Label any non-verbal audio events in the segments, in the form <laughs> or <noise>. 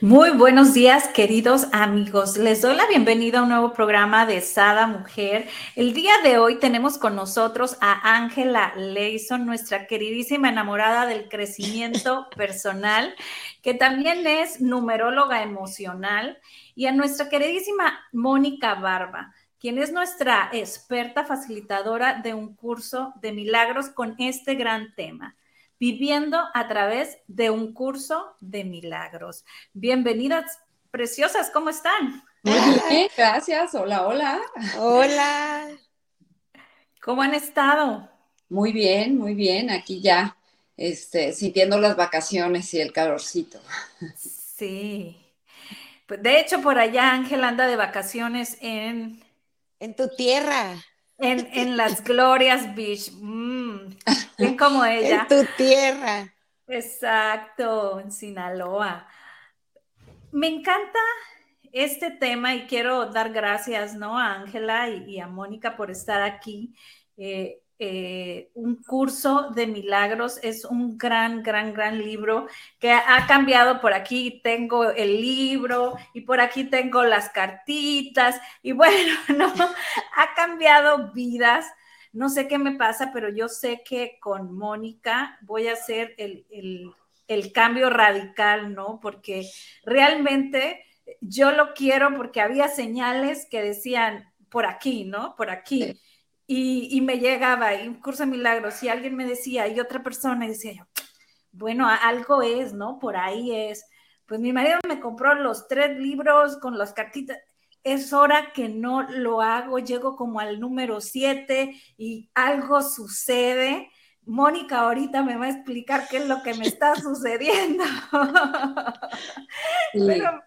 Muy buenos días, queridos amigos. Les doy la bienvenida a un nuevo programa de Sada Mujer. El día de hoy tenemos con nosotros a Ángela Leison, nuestra queridísima enamorada del crecimiento <laughs> personal, que también es numeróloga emocional, y a nuestra queridísima Mónica Barba, quien es nuestra experta facilitadora de un curso de milagros con este gran tema viviendo a través de un curso de milagros. Bienvenidas, preciosas, ¿cómo están? Muy bien, gracias. Hola, hola. Hola. ¿Cómo han estado? Muy bien, muy bien. Aquí ya, este, sintiendo las vacaciones y el calorcito. Sí. Pues, de hecho, por allá Ángel anda de vacaciones en... En tu tierra. En, las Glorias Beach. Mm, bien como <laughs> ella. En tu tierra. Exacto, en Sinaloa. Me encanta este tema y quiero dar gracias ¿no? a Ángela y, a Mónica por estar aquí. Eh, eh, un curso de milagros. Es un gran, gran, gran libro que ha cambiado. Por aquí tengo el libro y por aquí tengo las cartitas y bueno, <laughs> no, ha cambiado vidas. No sé qué me pasa, pero yo sé que con Mónica voy a hacer el, el cambio radical, ¿no? Porque realmente yo lo quiero porque había señales que decían por aquí, ¿no? Por aquí. Y, me llegaba, y un curso de milagros, y alguien me decía, y otra persona, y decía yo, bueno, algo es, ¿no? Por ahí es. Pues mi marido me compró los tres libros con las cartitas. Es hora que no lo hago, llego como al número siete y algo sucede. Mónica ahorita me va a explicar qué es lo que me está <laughs> sucediendo. pero,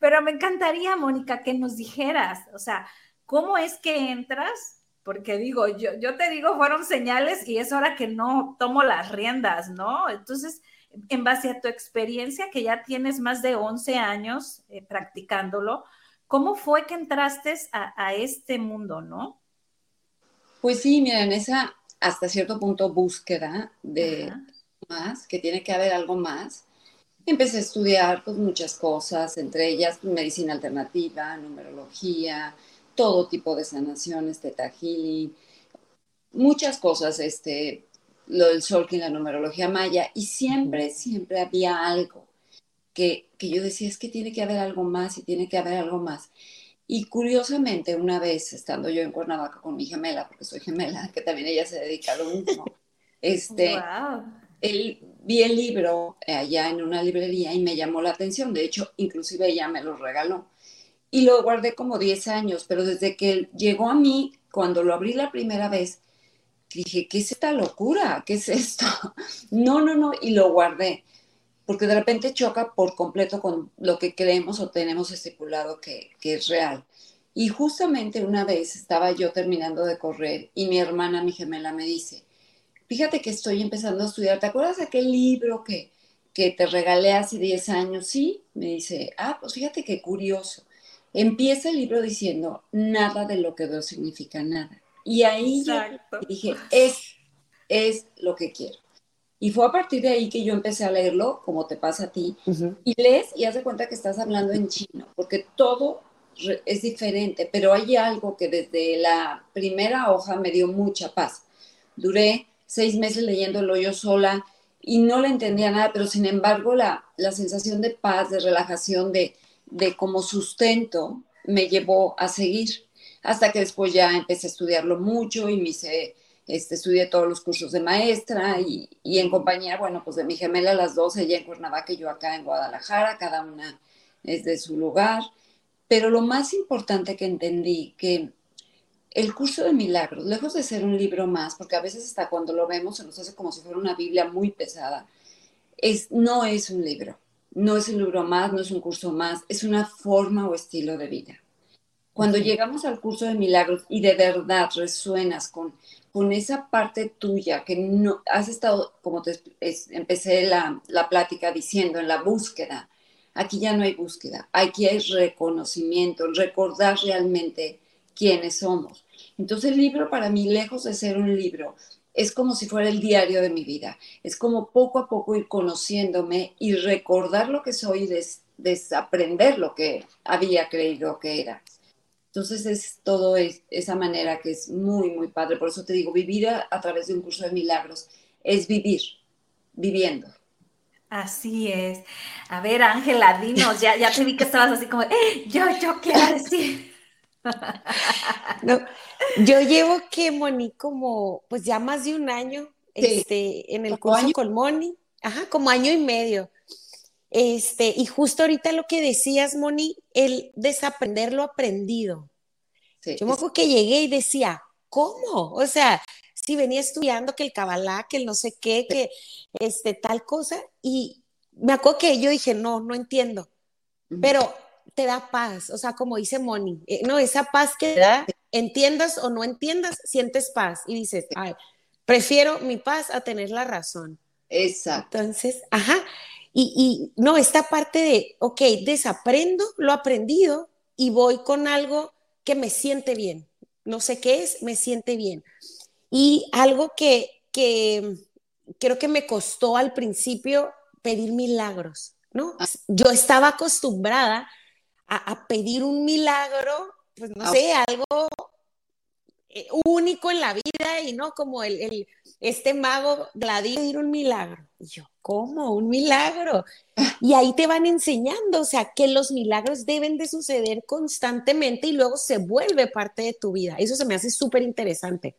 pero me encantaría, Mónica, que nos dijeras, o sea, ¿cómo es que entras porque digo, yo, yo te digo, fueron señales y es hora que no tomo las riendas, ¿no? Entonces, en base a tu experiencia, que ya tienes más de 11 años eh, practicándolo, ¿cómo fue que entraste a, este mundo, no? Pues sí, mira, en esa hasta cierto punto búsqueda de más, que tiene que haber algo más. Empecé a estudiar pues muchas cosas, entre ellas medicina alternativa, numerología, todo tipo de sanaciones, teta healing, muchas cosas, este, lo del Solkin, la numerología maya, y siempre, siempre había algo que, que yo decía, es que tiene que haber algo más y tiene que haber algo más. Y curiosamente, una vez estando yo en Cuernavaca con mi gemela, porque soy gemela, <laughs> que también ella se dedica a lo mismo, este, él, vi el libro allá en una librería y me llamó la atención. De hecho, inclusive ella me lo regaló y lo guardé como 10 años, pero desde que llegó a mí, cuando lo abrí la primera vez, dije, ¿qué es esta locura? ¿Qué es esto? <laughs> No, no, no, y lo guardé, porque de repente choca por completo con lo que creemos o tenemos estipulado que, que es real. Y justamente una vez estaba yo terminando de correr y mi hermana, mi gemela, me dice, fíjate que estoy empezando a estudiar, ¿te acuerdas de aquel libro que, que te regalé hace 10 años? Sí, me dice, ah, pues fíjate qué curioso. Empieza el libro diciendo, nada de lo que veo significa nada. Y ahí dije, es, es lo que quiero. Y fue a partir de ahí que yo empecé a leerlo, como te pasa a ti, y lees y haz de cuenta que estás hablando en chino, porque todo es diferente, pero hay algo que desde la primera hoja me dio mucha paz. Duré seis meses leyéndolo yo sola y no le entendía nada, pero sin embargo la, la sensación de paz, de relajación, de, de como sustento me llevó a seguir, hasta que después ya empecé a estudiarlo mucho y me hice, este, estudié todos los cursos de maestra y, en compañía, bueno, pues de mi gemela las dos, ella en Cuernavaca y yo acá en Guadalajara, cada una es de su lugar. Pero lo más importante que entendí, que el curso de milagros, lejos de ser un libro más, porque a veces hasta cuando lo vemos se nos hace como si fuera una Biblia muy pesada, es, no es un libro no es un libro más, no es un curso más, es una forma o estilo de vida. Cuando llegamos al curso de milagros y de verdad resuenas con, con esa parte tuya que no has estado, como te empecé la, la plática diciendo, en la búsqueda, aquí ya no hay búsqueda, aquí hay reconocimiento, recordar realmente quiénes somos. Entonces el libro para mí, lejos de ser un libro, es como si fuera el diario de mi vida. Es como poco a poco ir conociéndome y recordar lo que soy y desaprender lo que había creído que era. Entonces es todo esa manera que es muy, muy padre. Por eso te digo, vivir a, través de un curso de milagros es vivir, viviendo. Así es. A ver, Ángela, dinos, ya, ya te vi que estabas así como, eh, yo, yo quiero decir. <laughs> No, yo llevo que Moni como, pues ya más de un año, este, en el curso con Moni, ajá, como año y medio. Este, y justo ahorita lo que decías, Moni, el desaprender lo aprendido. yo me acuerdo que llegué y decía, ¿cómo? O sea, si venía estudiando que el cabalá, que el no sé qué, que este, tal cosa, y me acuerdo que yo dije, no, no entiendo. Pero te da paz, o sea, como dice Moni, eh, no, esa paz que da, entiendas o no entiendas, sientes paz y dices, ay, prefiero mi paz a tener la razón. Exacto. Entonces, ajá, y, y no, esta parte de, ok, desaprendo lo aprendido y voy con algo que me siente bien. No sé qué es, me siente bien. Y algo que, que creo que me costó al principio pedir milagros, ¿no? Ah. Yo estaba acostumbrada a, pedir un milagro, pues no ah. sé, algo eh, único en la vida y no como el, este mago Gladys pedir un milagro. Y yo, ¿cómo? Un milagro. Y ahí te van enseñando, o sea, que los milagros deben de suceder constantemente y luego se vuelve parte de tu vida. Eso se me hace súper interesante.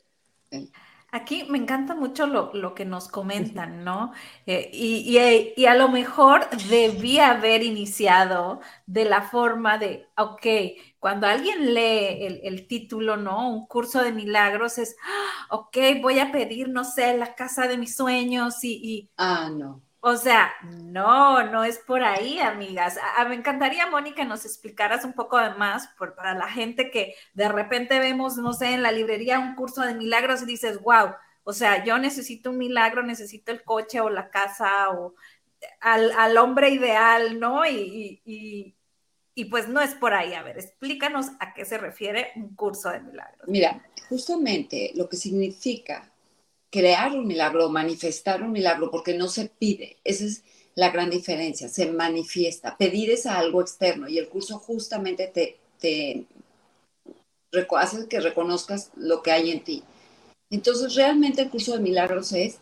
Aquí me encanta mucho lo, que nos comentan, <laughs> ¿no? Eh, y, a lo mejor debía haber iniciado de la forma de, ok, cuando alguien lee el, título, ¿no? Un curso de milagros es, ah, ok, voy a pedir, no sé, la casa de mis sueños y... y ah, no. O sea, no, no es por ahí, amigas. me encantaría, Mónica, nos explicaras un poco más por, para la gente que de repente vemos, no sé, en la librería un curso de milagros y dices, wow, o sea, yo necesito un milagro, necesito el coche o la casa o al, hombre ideal, ¿no? Y, y, pues no es por ahí. A ver, explícanos a qué se refiere un curso de milagros. Mira, justamente lo que significa crear un milagro, manifestar un milagro, porque no se pide. Esa es la gran diferencia, se manifiesta. Pedir es algo externo y el curso justamente te, te hace que reconozcas lo que hay en ti. Entonces, realmente el curso de milagros es,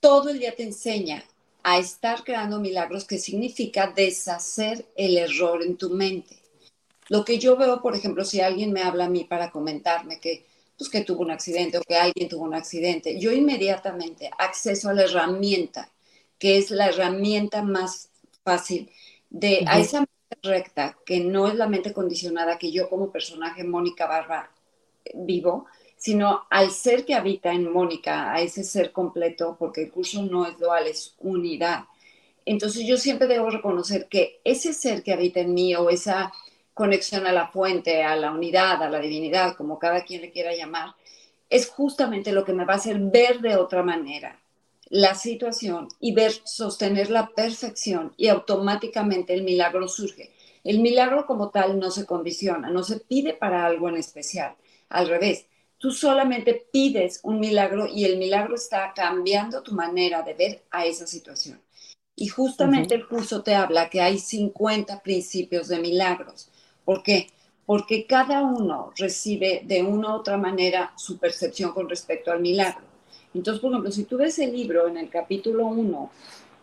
todo el día te enseña a estar creando milagros, que significa deshacer el error en tu mente. Lo que yo veo, por ejemplo, si alguien me habla a mí para comentarme que pues, que tuvo un accidente o que alguien tuvo un accidente, yo inmediatamente acceso a la herramienta, que es la herramienta más fácil de a esa mente recta, que no es la mente condicionada que yo como personaje Mónica Barra eh, vivo, sino al ser que habita en Mónica, a ese ser completo, porque el curso no es dual, es unidad. Entonces yo siempre debo reconocer que ese ser que habita en mí o esa conexión a la fuente, a la unidad, a la divinidad, como cada quien le quiera llamar, es justamente lo que me va a hacer ver de otra manera la situación y ver, sostener la perfección y automáticamente el milagro surge. El milagro como tal no se condiciona, no se pide para algo en especial. Al revés, tú solamente pides un milagro y el milagro está cambiando tu manera de ver a esa situación. Y justamente el curso te habla que hay 50 principios de milagros. ¿Por qué? Porque cada uno recibe de una u otra manera su percepción con respecto al milagro. Entonces, por ejemplo, si tú ves el libro en el capítulo 1,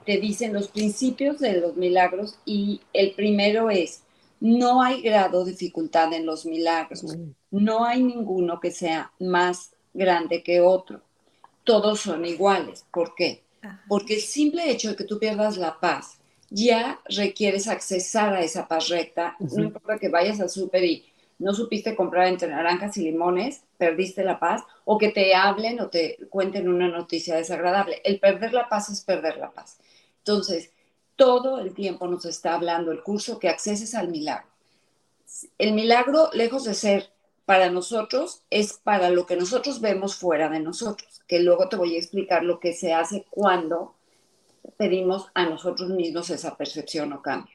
te dicen los principios de los milagros y el primero es, no hay grado de dificultad en los milagros. No hay ninguno que sea más grande que otro. Todos son iguales. ¿Por qué? Porque el simple hecho de que tú pierdas la paz ya requieres accesar a esa paz recta. No importa que vayas al súper y no supiste comprar entre naranjas y limones, perdiste la paz, o que te hablen o te cuenten una noticia desagradable. El perder la paz es perder la paz. Entonces, todo el tiempo nos está hablando el curso que acceses al milagro. El milagro, lejos de ser para nosotros, es para lo que nosotros vemos fuera de nosotros, que luego te voy a explicar lo que se hace cuando pedimos a nosotros mismos esa percepción o cambio.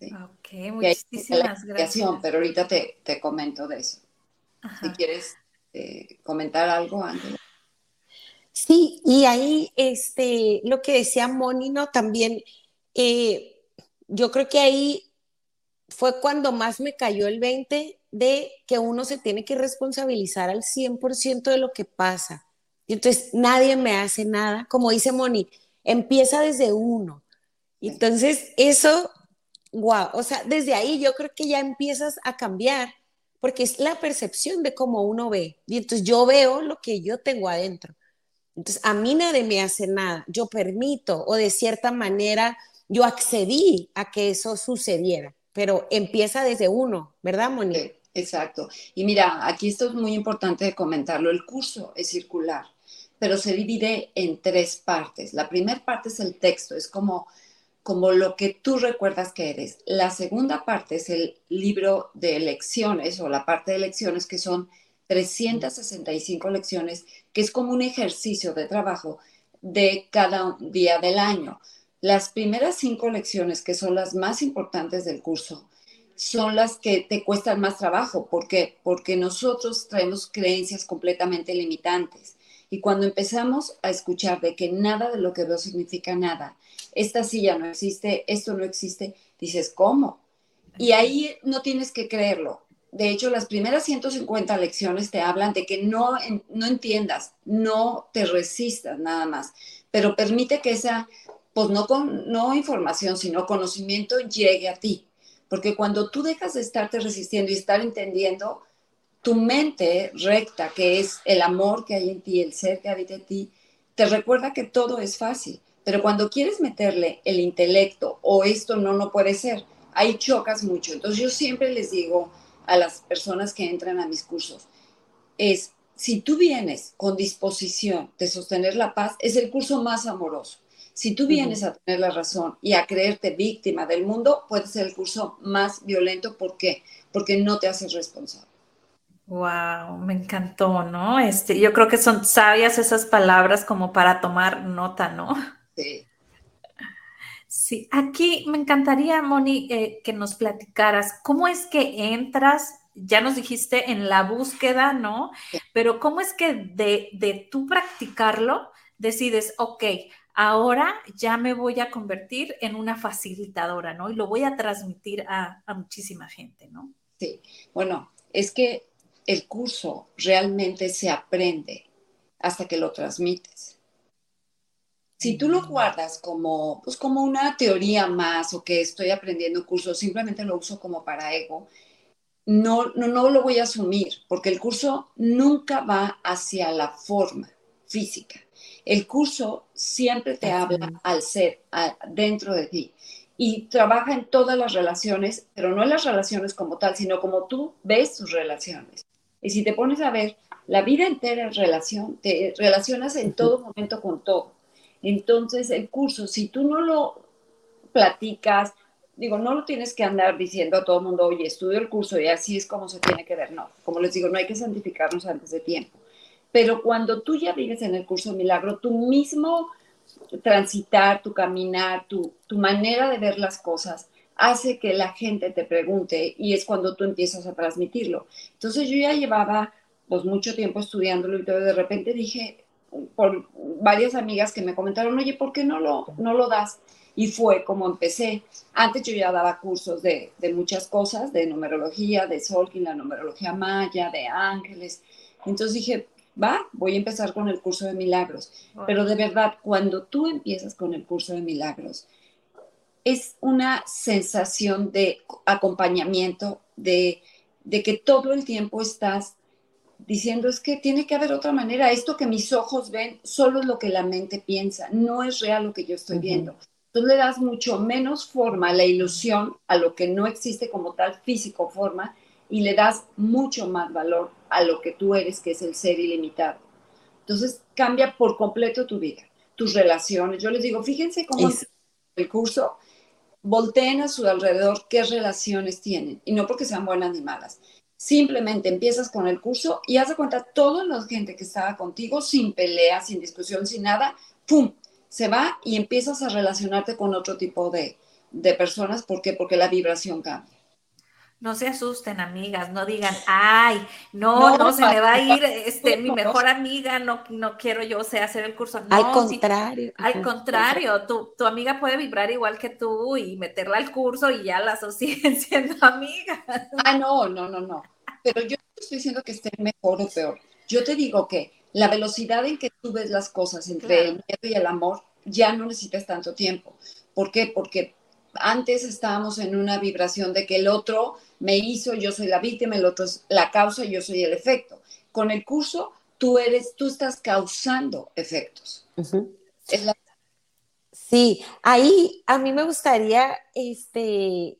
Ok, muchísimas gracias. Pero ahorita te, te comento de eso. Si quieres eh, comentar algo, Ángela. Sí, y ahí este, lo que decía Monino también, eh, yo creo que ahí fue cuando más me cayó el 20 de que uno se tiene que responsabilizar al 100% de lo que pasa. Y entonces nadie me hace nada. Como dice Moni, empieza desde uno. Entonces eso, wow, o sea, desde ahí yo creo que ya empiezas a cambiar, porque es la percepción de cómo uno ve. Y entonces yo veo lo que yo tengo adentro. Entonces, a mí nadie me hace nada, yo permito o de cierta manera yo accedí a que eso sucediera, pero empieza desde uno, ¿verdad, Moni? Exacto. Y mira, aquí esto es muy importante de comentarlo, el curso es circular, pero se divide en tres partes. La primera parte es el texto, es como como lo que tú recuerdas que eres. La segunda parte es el libro de lecciones o la parte de lecciones que son 365 lecciones, que es como un ejercicio de trabajo de cada día del año. Las primeras cinco lecciones, que son las más importantes del curso, son las que te cuestan más trabajo. ¿Por qué? Porque nosotros traemos creencias completamente limitantes. Y cuando empezamos a escuchar de que nada de lo que veo significa nada, esta silla no existe, esto no existe, dices, ¿cómo? Y ahí no tienes que creerlo, de hecho, las primeras 150 lecciones te hablan de que no, no entiendas, no te resistas nada más, pero permite que esa, pues no, con, no información, sino conocimiento llegue a ti. Porque cuando tú dejas de estarte resistiendo y estar entendiendo, tu mente recta, que es el amor que hay en ti, el ser que habita en ti, te recuerda que todo es fácil. Pero cuando quieres meterle el intelecto o esto no, no puede ser, ahí chocas mucho. Entonces yo siempre les digo, a las personas que entran a mis cursos es, si tú vienes con disposición de sostener la paz, es el curso más amoroso. Si tú vienes a tener la razón y a creerte víctima del mundo, puede ser el curso más violento. ¿Por qué? Porque no te haces responsable. Wow, me encantó, ¿no? Este, yo creo que son sabias esas palabras como para tomar nota, ¿no? Sí. Sí, aquí me encantaría, Moni, eh, que nos platicaras cómo es que entras, ya nos dijiste en la búsqueda, ¿no? Pero cómo es que de, de tú practicarlo decides, ok, ahora ya me voy a convertir en una facilitadora, ¿no? Y lo voy a transmitir a, a muchísima gente, ¿no? Sí, bueno, es que el curso realmente se aprende hasta que lo transmites. Si tú lo guardas como, pues como una teoría más o que estoy aprendiendo curso, simplemente lo uso como para ego, no, no, no lo voy a asumir, porque el curso nunca va hacia la forma física. El curso siempre te habla al ser, dentro de ti, y trabaja en todas las relaciones, pero no en las relaciones como tal, sino como tú ves tus relaciones. Y si te pones a ver, la vida entera es relación, te relacionas en todo momento con todo. Entonces, el curso, si tú no lo platicas, digo, no lo tienes que andar diciendo a todo el mundo, oye, estudio el curso y así es como se tiene que ver, no. Como les digo, no hay que santificarnos antes de tiempo. Pero cuando tú ya vives en el curso de milagro, tu mismo transitar, tu caminar, tu, tu manera de ver las cosas, hace que la gente te pregunte y es cuando tú empiezas a transmitirlo. Entonces yo ya llevaba pues mucho tiempo estudiándolo y todo, de repente dije, por varias amigas que me comentaron, oye, ¿por qué no lo, no lo das? Y fue como empecé. Antes yo ya daba cursos de, de muchas cosas, de numerología, de Solkin, la numerología maya, de ángeles. Entonces dije, va, voy a empezar con el curso de milagros. Pero de verdad, cuando tú empiezas con el curso de milagros, es una sensación de acompañamiento, de, de que todo el tiempo estás diciendo es que tiene que haber otra manera, esto que mis ojos ven solo es lo que la mente piensa, no es real lo que yo estoy viendo. Entonces le das mucho menos forma a la ilusión, a lo que no existe como tal físico forma, y le das mucho más valor a lo que tú eres, que es el ser ilimitado. Entonces cambia por completo tu vida, tus relaciones. Yo les digo, fíjense cómo el curso, volteen a su alrededor qué relaciones tienen. Y no porque sean buenas ni malas. Simplemente empiezas con el curso y haz de cuenta toda la gente que estaba contigo sin pelea, sin discusión, sin nada, ¡pum! Se va y empiezas a relacionarte con otro tipo de, de personas. ¿Por qué? Porque la vibración cambia. No se asusten, amigas, no digan, ay, no, no, se me va a ir <laughs> este, mi mejor amiga, no, no quiero yo o sea, hacer el curso. al contrario. al contrario, tu, tu, amiga puede vibrar igual que tú y meterla al curso y ya las siguen <laughs> siendo amigas. Ah, no, no, no, no. Pero yo no estoy diciendo que esté mejor o peor. Yo te digo que la velocidad en que tú ves las cosas entre el miedo y el amor ya no necesitas tanto tiempo. ¿Por qué? Porque antes estábamos en una vibración de que el otro me hizo, yo soy la víctima, el otro es la causa, yo soy el efecto. Con el curso, tú eres, tú estás causando efectos. Sí, ahí a mí me gustaría, este,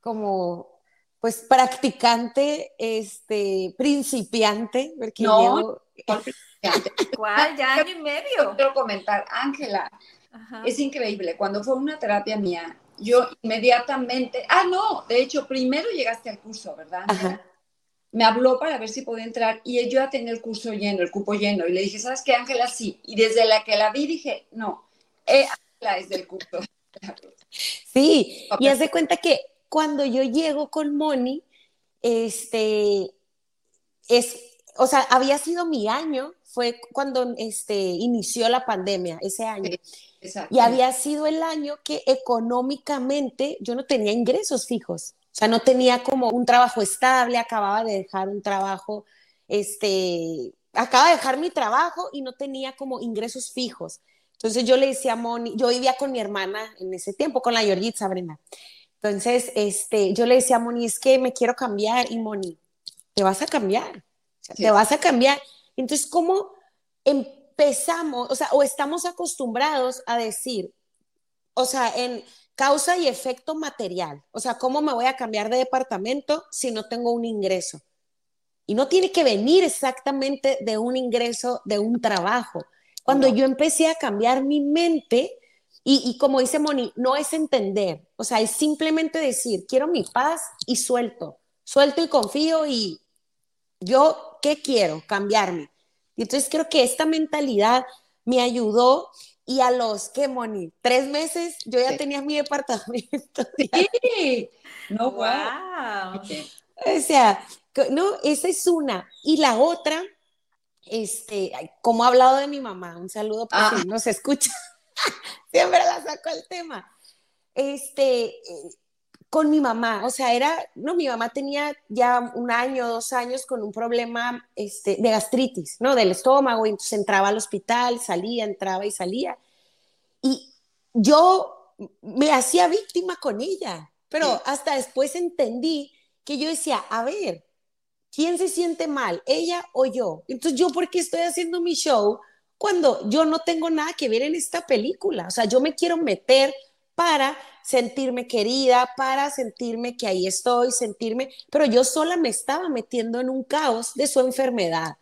como, pues practicante, este, principiante, porque no, <laughs> ¿Cuál? Ya año y medio. Quiero comentar, Ángela, es increíble. Cuando fue una terapia mía, yo inmediatamente, ah, no, de hecho, primero llegaste al curso, ¿verdad? Me habló para ver si podía entrar y yo ya tenía el curso lleno, el cupo lleno, y le dije, ¿sabes qué, Ángela? Sí. Y desde la que la vi dije, no, eh, Ángela es del curso. <laughs> Sí, y haz de cuenta que cuando yo llego con Moni, este, es, o sea, había sido mi año, fue cuando este, inició la pandemia, ese año. Y había sido el año que económicamente yo no tenía ingresos fijos. O sea, no tenía como un trabajo estable, acababa de dejar un trabajo, este, acaba de dejar mi trabajo y no tenía como ingresos fijos. Entonces yo le decía a Moni, yo vivía con mi hermana en ese tiempo, con la Georgitza Brenda. Entonces, este, yo le decía a Moni, es que me quiero cambiar y Moni, te vas a cambiar, te vas a cambiar. Entonces, ¿cómo empezamos, o sea, o estamos acostumbrados a decir, o sea, en causa y efecto material, o sea, ¿cómo me voy a cambiar de departamento si no tengo un ingreso? Y no tiene que venir exactamente de un ingreso, de un trabajo. Cuando yo empecé a cambiar mi mente, y, y, como dice Moni, no es entender, o sea, es simplemente decir, quiero mi paz y suelto, suelto y confío y yo, ¿qué quiero? Cambiarme. Y entonces creo que esta mentalidad me ayudó y a los, ¿qué, Moni? Tres meses yo ya tenía mi departamento. <laughs> Sí, no, wow. O sea, no, esa es una. Y la otra, este, como ha hablado de mi mamá, un saludo para ah. si no se escucha, <laughs> siempre la saco el tema. Este, eh, con mi mamá, o sea, era, no, mi mamá tenía ya un año, dos años con un problema este, de gastritis, ¿no? Del estómago, y entonces entraba al hospital, salía, entraba y salía. Y yo me hacía víctima con ella, pero hasta después entendí que yo decía, a ver, ¿quién se siente mal, ella o yo? Entonces, ¿yo por qué estoy haciendo mi show cuando yo no tengo nada que ver en esta película? O sea, yo me quiero meter para sentirme querida, para sentirme que ahí estoy, sentirme, pero yo sola me estaba metiendo en un caos de su enfermedad.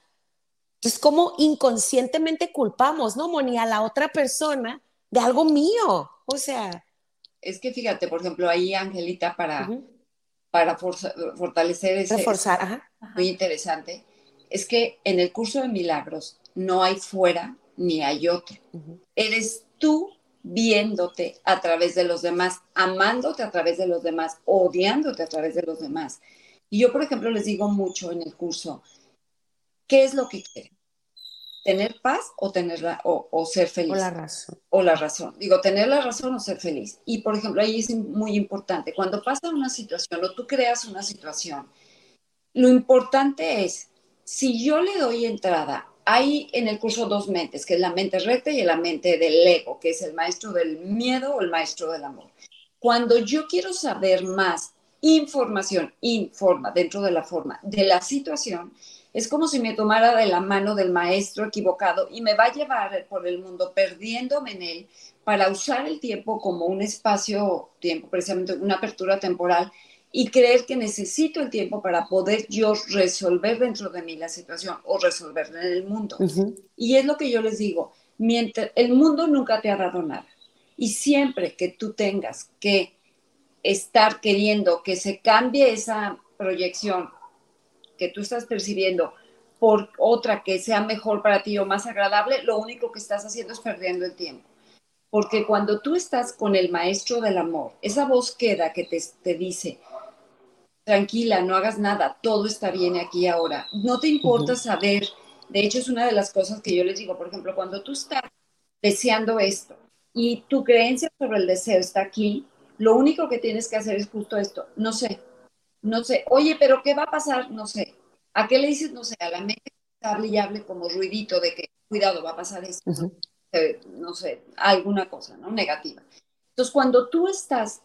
Es como inconscientemente culpamos, ¿no, Moni? A la otra persona de algo mío. O sea. Es que fíjate, por ejemplo, ahí, Angelita, para, para fortalecer ese. Reforzar, ajá, Muy interesante. Es que en el curso de milagros no hay fuera ni hay otro. Eres tú viéndote a través de los demás, amándote a través de los demás, odiándote a través de los demás. Y yo, por ejemplo, les digo mucho en el curso, ¿qué es lo que quieren? ¿Tener paz o, tener o, ser feliz? O la razón. O la razón. Digo, tener la razón o ser feliz. Y, por ejemplo, ahí es muy importante. Cuando pasa una situación o tú creas una situación, lo importante es, si yo le doy entrada hay en el curso dos mentes, que es la mente recta y la mente del ego, que es el maestro del miedo o el maestro del amor. Cuando yo quiero saber más información, informa dentro de la forma de la situación, es como si me tomara de la mano del maestro equivocado y me va a llevar por el mundo perdiéndome en él para usar el tiempo como un espacio, tiempo, precisamente una apertura temporal y creer que necesito el tiempo para poder yo resolver dentro de mí la situación o resolverla en el mundo. Y es lo que yo les digo, mientras el mundo nunca te ha dado nada. Y siempre que tú tengas que estar queriendo que se cambie esa proyección que tú estás percibiendo por otra que sea mejor para ti o más agradable, lo único que estás haciendo es perdiendo el tiempo. Porque cuando tú estás con el maestro del amor, esa voz queda que te, te dice, tranquila, no hagas nada, todo está bien aquí ahora. No te importa saber, de hecho es una de las cosas que yo les digo, por ejemplo, cuando tú estás deseando esto y tu creencia sobre el deseo está aquí, lo único que tienes que hacer es justo esto, no sé, no sé, oye, pero ¿qué va a pasar? No sé. ¿A qué le dices? No sé, a la mente hable y hable como ruidito de que, cuidado, va a pasar esto, no sé, alguna cosa, ¿no? Negativa. Entonces, cuando tú estás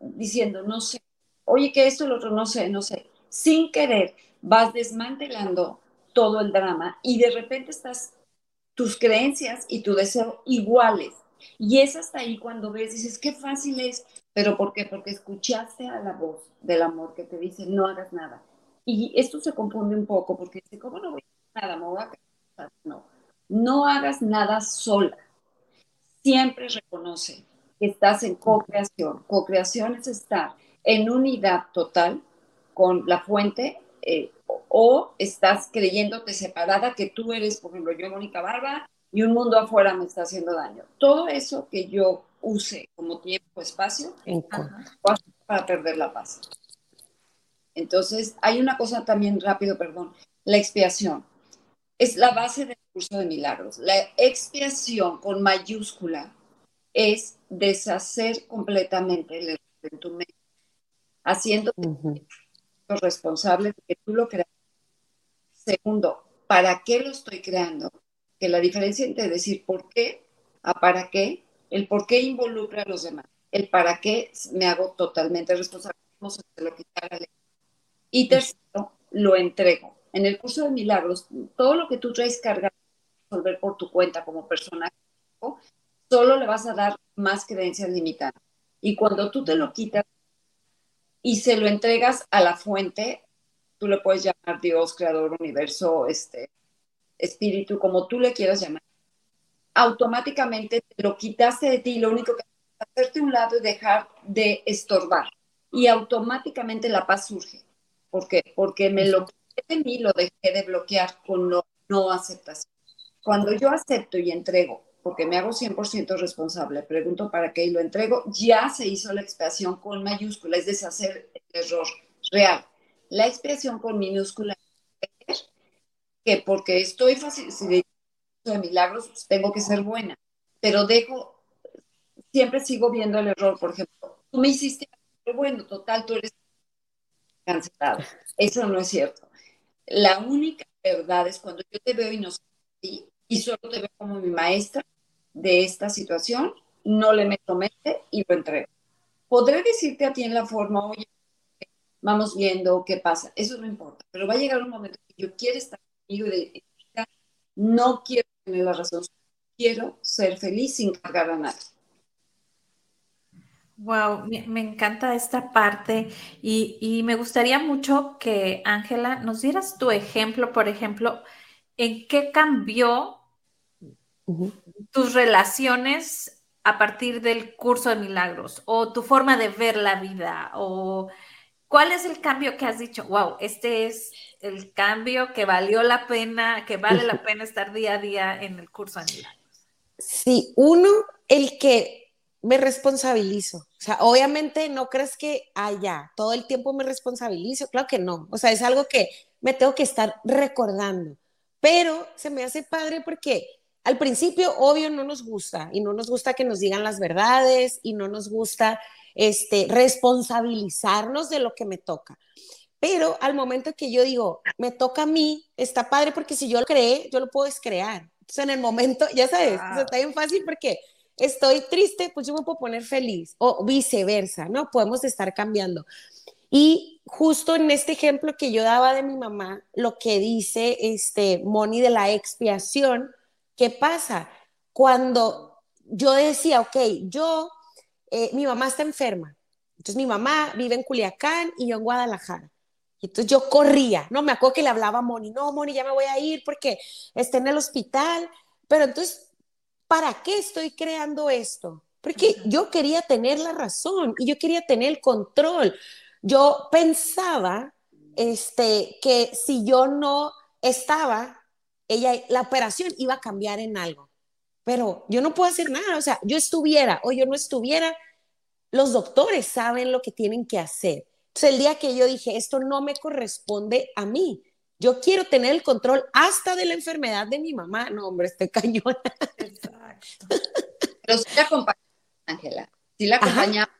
diciendo, no sé, oye, que esto, el otro, no sé, no sé, sin querer vas desmantelando todo el drama y de repente estás tus creencias y tu deseo iguales. Y es hasta ahí cuando ves, dices, qué fácil es, pero ¿por qué? Porque escuchaste a la voz del amor que te dice, no hagas nada. Y esto se confunde un poco porque dice, ¿cómo no voy a hacer nada? Me voy a No, no hagas nada sola. Siempre reconoce que estás en co-creación. Co-creación es estar en unidad total con la fuente eh, o estás creyéndote separada que tú eres, por ejemplo, yo, Mónica Barba, y un mundo afuera me está haciendo daño. Todo eso que yo use como tiempo, espacio, para perder la paz. Entonces, hay una cosa también rápido, perdón, la expiación. Es la base del curso de milagros. La expiación con mayúscula es deshacer completamente el error en tu mente haciendo responsable de que tú lo creas. Segundo, ¿para qué lo estoy creando? Que la diferencia entre decir por qué a para qué, el por qué involucra a los demás, el para qué me hago totalmente responsable. Y tercero, lo entrego. En el curso de milagros, todo lo que tú traes cargado resolver por tu cuenta como persona, solo le vas a dar más creencias limitadas. Y cuando tú te lo quitas y se lo entregas a la fuente, tú le puedes llamar Dios, creador, universo, este, espíritu, como tú le quieras llamar, automáticamente te lo quitaste de ti, lo único que es hacerte un lado y dejar de estorbar. Y automáticamente la paz surge. ¿Por qué? Porque me lo de mí, lo dejé de bloquear con no, no aceptación. Cuando yo acepto y entrego porque me hago 100% responsable, pregunto para qué y lo entrego, ya se hizo la expiación con mayúscula, es deshacer el error real. La expiación con minúscula es que porque estoy fácil, de milagros, pues tengo que ser buena, pero dejo, siempre sigo viendo el error, por ejemplo, tú me hiciste, bueno, total, tú eres cancelado. Eso no es cierto. La única verdad es cuando yo te veo inocente y solo te veo como mi maestra, de esta situación, no le meto mente y lo entrego. Podré decirte a ti en la forma, oye, vamos viendo qué pasa, eso no importa, pero va a llegar un momento que yo quiero estar conmigo y de, no quiero tener la razón, quiero ser feliz sin cargar a nadie. Wow, me, encanta esta parte y, y me gustaría mucho que, Ángela, nos dieras tu ejemplo, por ejemplo, en qué cambió tus relaciones a partir del curso de milagros o tu forma de ver la vida o cuál es el cambio que has dicho, wow, este es el cambio que valió la pena, que vale la pena estar día a día en el curso de milagros. Sí, uno, el que me responsabilizo. O sea, obviamente no crees que allá todo el tiempo me responsabilizo, claro que no. O sea, es algo que me tengo que estar recordando. Pero se me hace padre porque al principio, obvio, no nos gusta y no nos gusta que nos digan las verdades y no nos gusta este, responsabilizarnos de lo que me toca. Pero al momento que yo digo, me toca a mí, está padre porque si yo lo creé, yo lo puedo descrear. Entonces en el momento, ya sabes, está bien fácil porque estoy triste, pues yo me puedo poner feliz o viceversa, ¿no? Podemos estar cambiando. Y justo en este ejemplo que yo daba de mi mamá, lo que dice este Moni de la expiación, ¿Qué pasa? Cuando yo decía, ok, yo, eh, mi mamá está enferma, entonces mi mamá vive en Culiacán y yo en Guadalajara. Y entonces yo corría, no me acuerdo que le hablaba a Moni, no, Moni, ya me voy a ir porque está en el hospital. Pero entonces, ¿para qué estoy creando esto? porque yo quería tener la razón y yo quería tener el control. Yo pensaba este, que si yo no estaba, ella, la operación iba a cambiar en algo, pero yo no puedo hacer nada, o sea, yo estuviera o yo no estuviera, los doctores saben lo que tienen que hacer. Entonces, el día que yo dije, esto no me corresponde a mí, yo quiero tener el control hasta de la enfermedad de mi mamá. No, hombre, estoy cañona. Exacto. Pero sí la acompañamos, Ángela. Sí la acompañamos,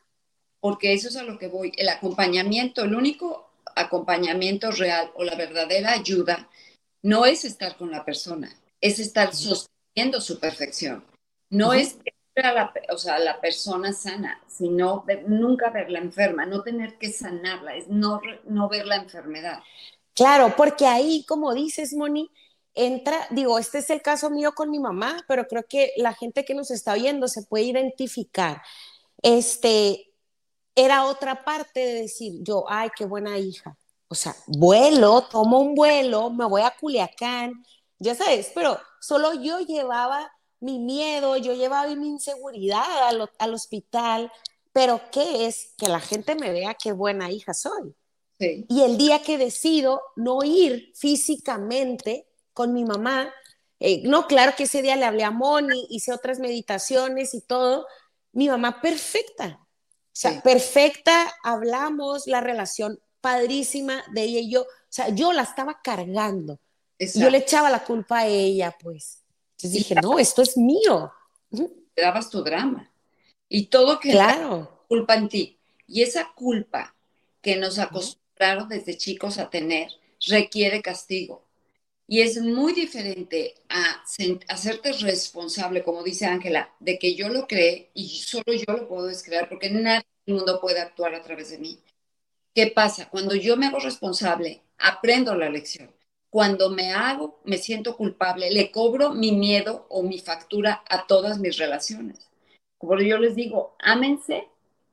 porque eso es a lo que voy. El acompañamiento, el único acompañamiento real o la verdadera ayuda no es estar con la persona, es estar sosteniendo su perfección. No es ver a la, o sea, la persona sana, sino nunca verla enferma, no tener que sanarla, es no, no ver la enfermedad. Claro, porque ahí, como dices, Moni, entra, digo, este es el caso mío con mi mamá, pero creo que la gente que nos está oyendo se puede identificar. Este, era otra parte de decir yo, ay, qué buena hija. O sea, vuelo, tomo un vuelo, me voy a Culiacán, ya sabes, pero solo yo llevaba mi miedo, yo llevaba mi inseguridad al, al hospital, pero ¿qué es? Que la gente me vea qué buena hija soy. Y el día que decido no ir físicamente con mi mamá, eh, no, claro que ese día le hablé a Moni, hice otras meditaciones y todo, mi mamá perfecta, o sea, perfecta, hablamos, la relación padrísima de ella y yo, o sea, yo la estaba cargando, yo le echaba la culpa a ella, pues. Entonces dije, no, esto es mío. Te dabas tu drama y todo que claro. culpa en ti. Y esa culpa que nos acostumbramos desde chicos a tener requiere castigo. Y es muy diferente a hacerte responsable, como dice Ángela, de que yo lo cree y solo yo lo puedo descrear porque nadie en el mundo puede actuar a través de mí. ¿Qué pasa? Cuando yo me hago responsable, aprendo la lección. Cuando me hago, me siento culpable, le cobro mi miedo o mi factura a todas mis relaciones. Como yo les digo, ámense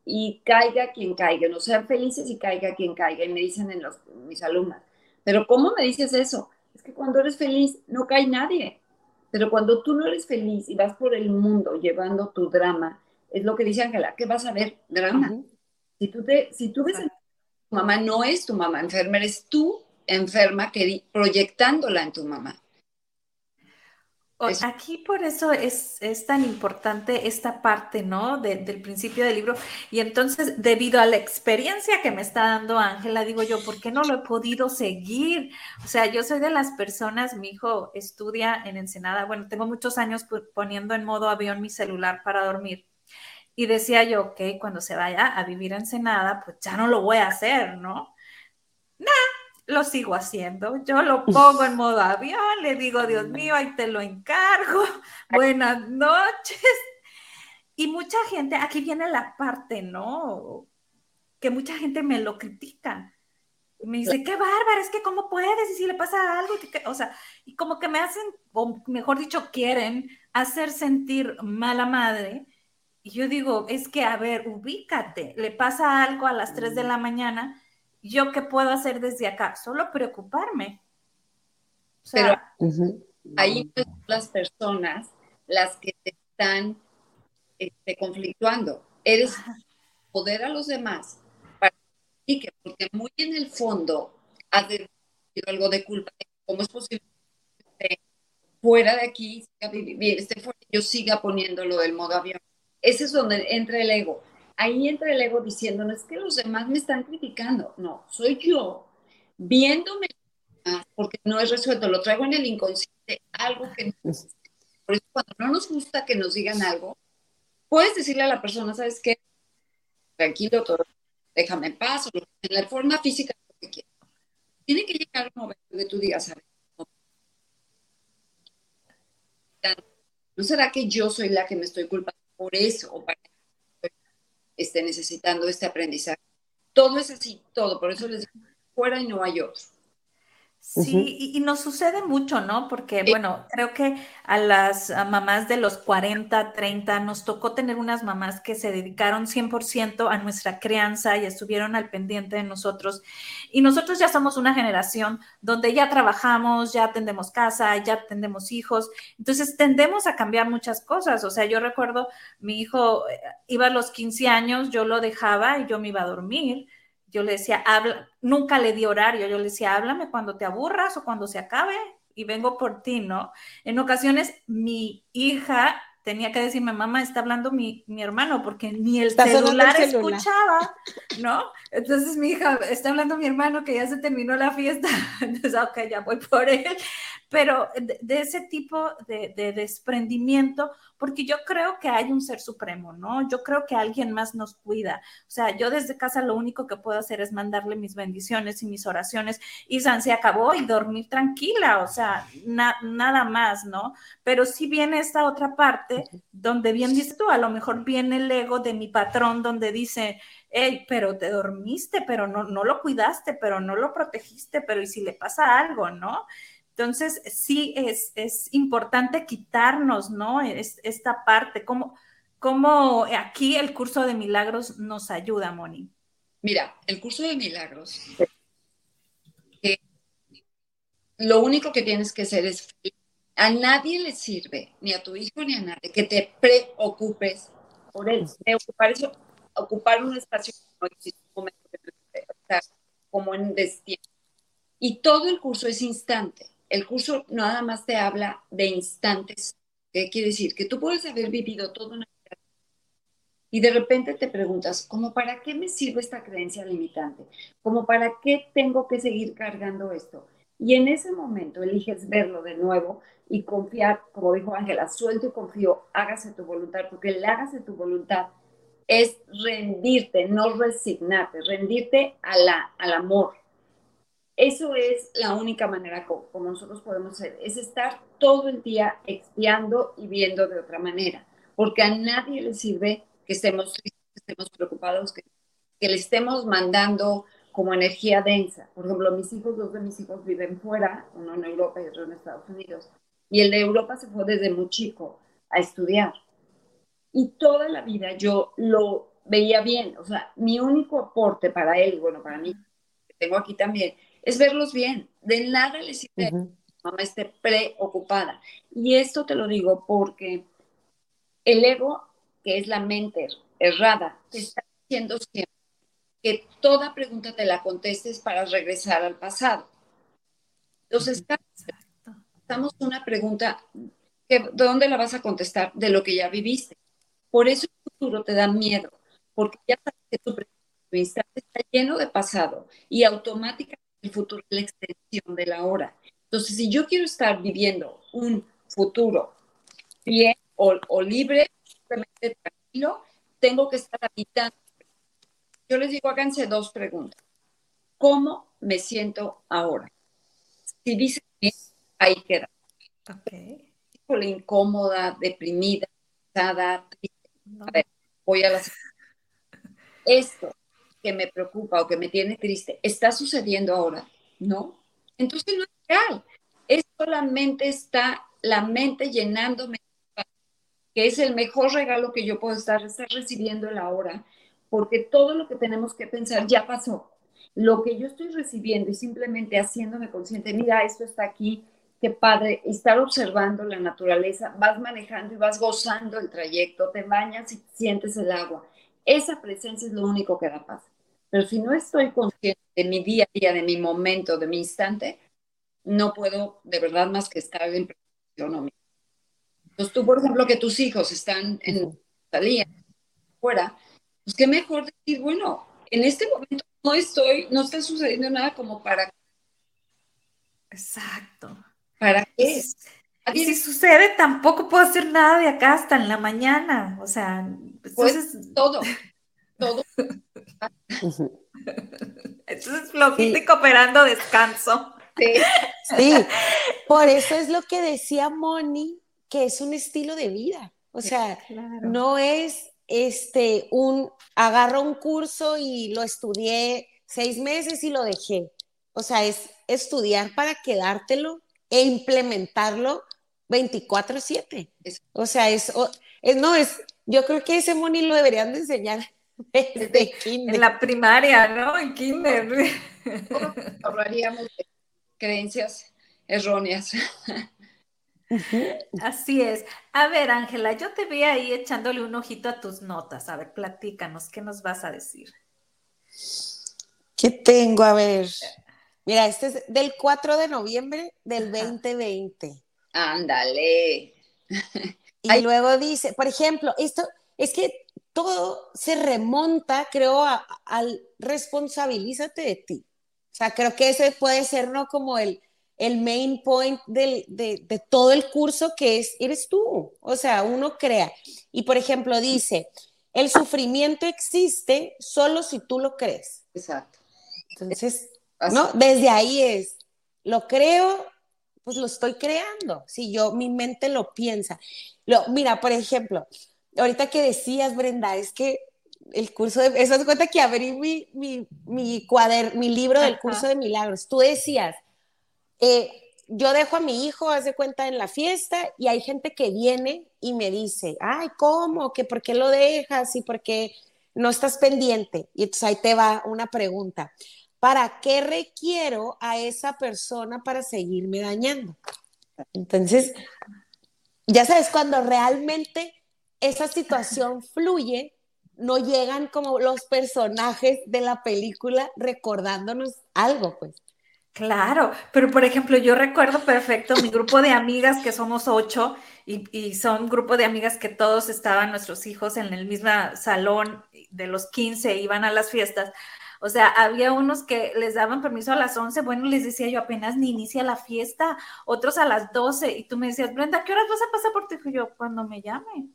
y caiga quien caiga, no sean felices y caiga quien caiga. Y me dicen en los, mis alumnas, pero ¿cómo me dices eso? Es que cuando eres feliz no cae nadie. Pero cuando tú no eres feliz y vas por el mundo llevando tu drama, es lo que dice Ángela, ¿qué vas a ver? Drama. Si tú, te, si tú ves tu mamá, no es tu mamá enferma, eres tú enferma que, proyectándola en tu mamá. Aquí por eso es, tan importante esta parte, ¿no? del principio del libro. Y entonces, debido a la experiencia que me está dando Ángela, digo yo, ¿por qué no lo he podido seguir? O sea, yo soy de las personas, mi hijo estudia en Ensenada, bueno, tengo muchos años poniendo en modo avión mi celular para dormir. Y decía yo, ok, cuando se vaya a vivir a Ensenada, pues ya no lo voy a hacer, ¿no? Nada, lo sigo haciendo. Yo lo pongo en modo avión, le digo, Dios mío, ahí te lo encargo. Buenas noches. Y mucha gente, aquí viene la parte, ¿no? Que mucha gente me lo critica. Me dice, qué bárbaro, es que cómo puedes, y si le pasa algo, o sea, y como que me hacen, o mejor dicho, quieren hacer sentir mala madre. Y yo digo, es que, a ver, ubícate, le pasa algo a las 3 de la mañana, ¿yo qué puedo hacer desde acá? Solo preocuparme. Pero ahí son las personas las que te están este, conflictuando. Eres poder a los demás para que, porque muy en el fondo has tenido algo de culpa. ¿Cómo es posible que fuera de aquí, esté fuera, yo siga poniéndolo del modo avión? Ese es donde entra el ego ahí entra el ego diciendo, no es que los demás me están criticando, no, soy yo viéndome porque no es resuelto, lo traigo en el inconsciente, algo que no, por eso cuando no nos gusta que nos digan algo, puedes decirle a la persona, ¿sabes qué? Tranquilo, todo, déjame en paz, o en la forma física que quieras. Tiene que llegar un momento que tú digas, ¿sabes? ¿No será que yo soy la que me estoy culpando por eso o para esté necesitando este aprendizaje. Todo es así, todo. Por eso les digo, fuera y no hay otro. Sí, y, nos sucede mucho, ¿no? Porque, bueno, creo que a las mamás de los 40, 30 nos tocó tener unas mamás que se dedicaron 100% a nuestra crianza y estuvieron al pendiente de nosotros. Y nosotros ya somos una generación donde ya trabajamos, ya atendemos casa, ya atendemos hijos. Entonces tendemos a cambiar muchas cosas. O sea, yo recuerdo, mi hijo eh, iba a los 15 años, yo lo dejaba y yo me iba a dormir yo le decía, habla, nunca le di horario, yo le decía, háblame cuando te aburras o cuando se acabe y vengo por ti, ¿no? En ocasiones mi hija tenía que decirme, mamá, está hablando mi, hermano, porque ni el celular, escuchaba, <laughs> ¿no? Entonces mi hija, está hablando mi hermano que ya se terminó la fiesta, <laughs> entonces, ok, ya voy por él, pero de, ese tipo de, de, desprendimiento, porque yo creo que hay un ser supremo, ¿no? Yo creo que alguien más nos cuida. O sea, yo desde casa lo único que puedo hacer es mandarle mis bendiciones y mis oraciones y se acabó y dormir tranquila, o sea, nada más, ¿no? Pero sí viene esta otra parte donde bien dices tú, a lo mejor viene el ego de mi patrón donde dice, hey, pero te dormiste, pero no, no lo cuidaste, pero no lo protegiste, pero ¿y si le pasa algo, no? Entonces, sí es, importante quitarnos, ¿no? esta parte, ¿cómo, ¿cómo aquí el curso de milagros nos ayuda, Moni? Mira, el curso de milagros, lo único que tienes que hacer es, a nadie le sirve, ni a tu hijo ni a nadie, que te preocupes por él. Preocupar eso, ocupar un espacio como en destino. Y todo el curso es instante el curso nada más te habla de instantes. ¿Qué quiere decir? Que tú puedes haber vivido toda una vida y de repente te preguntas, ¿cómo para qué me sirve esta creencia limitante? ¿Cómo para qué tengo que seguir cargando esto? Y en ese momento eliges verlo de nuevo y confiar, como dijo Ángela, suelto y confío, hágase tu voluntad, porque el hágase tu voluntad es rendirte, no resignarte, rendirte a la, al amor, eso es la única manera como, nosotros podemos ser, es estar todo el día expiando y viendo de otra manera, porque a nadie le sirve que estemos que preocupados, que, le estemos mandando como energía densa. Por ejemplo, mis hijos, dos de mis hijos viven fuera, uno en Europa y otro en Estados Unidos, y el de Europa se fue desde muy chico a estudiar. Y toda la vida yo lo veía bien, o sea, mi único aporte para él, bueno, para mí, que tengo aquí también, es verlos bien. De nada les sirve que mamá esté preocupada. Y esto te lo digo porque el ego, que es la mente errada, te está diciendo siempre que toda pregunta te la contestes para regresar al pasado. Entonces, estamos una pregunta, que, ¿de dónde la vas a contestar? De lo que ya viviste. Por eso el futuro te da miedo, porque ya sabes que tu, tu instante está lleno de pasado y automáticamente el futuro es la extensión de la hora. Entonces, si yo quiero estar viviendo un futuro bien o, libre, simplemente tranquilo, tengo que estar habitando. Yo les digo, háganse dos preguntas. ¿Cómo me siento ahora? Si dicen bien, ahí queda. Okay. La incómoda, deprimida, cansada, triste. A ver, voy a la... <laughs> Esto que me preocupa o que me tiene triste está sucediendo ahora, ¿no? Entonces no es real. Es solamente está la mente llenándome, que es el mejor regalo que yo puedo estar, estar recibiendo el ahora, porque todo lo que tenemos que pensar ya pasó. Lo que yo estoy recibiendo y simplemente haciéndome consciente, mira, esto está aquí, qué padre, estar observando la naturaleza, vas manejando y vas gozando el trayecto, te bañas y sientes el agua. Esa presencia es lo único que da paz. Pero si no estoy consciente de mi día a día, de mi momento, de mi instante, no puedo de verdad más que estar en preocupación. Entonces tú, por ejemplo, que tus hijos están en salida, fuera, pues qué mejor decir, bueno, en este momento no estoy, no está sucediendo nada como para... Exacto. ¿Para qué? Y si sucede, tampoco puedo hacer nada de acá hasta en la mañana. O sea, pues todo, todo. Entonces, flojito y cooperando descanso. Sí. por eso es lo que decía Moni, que es un estilo de vida. O sea, no es este un agarro un curso y lo estudié seis meses y lo dejé. o sea, es estudiar para quedártelo e implementarlo 24/7. O sea, es, es, no, es, yo creo que ese Moni lo deberían de enseñar <laughs> desde kinder. En la primaria, ¿no? En kinder. <laughs> Hablaríamos de creencias erróneas. Así es. A ver, Ángela, yo te vi ahí echándole un ojito a tus notas. A ver, platícanos, ¿qué nos vas a decir? ¿Qué tengo? A ver. Mira, este es del 4 de noviembre del 2020. Ándale. Y luego dice, por ejemplo, esto es que todo se remonta, creo, al responsabilízate de ti. O sea, creo que ese puede ser, ¿no? Como el, el main point de, de, todo el curso que es, eres tú. O sea, uno crea. Y, por ejemplo, dice, el sufrimiento existe solo si tú lo crees. Exacto. Entonces, ¿no? Desde ahí es, lo creo, pues lo estoy creando. Si yo, mi mente lo piensa. Lo, mira, por ejemplo, ahorita que decías, Brenda, es que el curso de, eso es cuenta que abrí mi, mi, mi, mi libro del curso de milagros. Tú decías, eh, yo dejo a mi hijo, haz de cuenta, en la fiesta y hay gente que viene y me dice, ay, ¿cómo? ¿Que ¿Por qué lo dejas? ¿Y por qué no estás pendiente? Y entonces ahí te va una pregunta. ¿Para qué requiero a esa persona para seguirme dañando? Entonces, ya sabes, cuando realmente esa situación fluye, no llegan como los personajes de la película recordándonos algo, pues. Claro, pero por ejemplo, yo recuerdo perfecto mi grupo de amigas, que somos ocho, y, y son grupo de amigas que todos estaban, nuestros hijos, en el mismo salón de los 15, iban a las fiestas. O sea, había unos que les daban permiso a las 11, bueno, les decía yo apenas ni inicia la fiesta, otros a las 12, y tú me decías, Brenda, ¿qué horas vas a pasar por ti? Y yo, cuando me llame.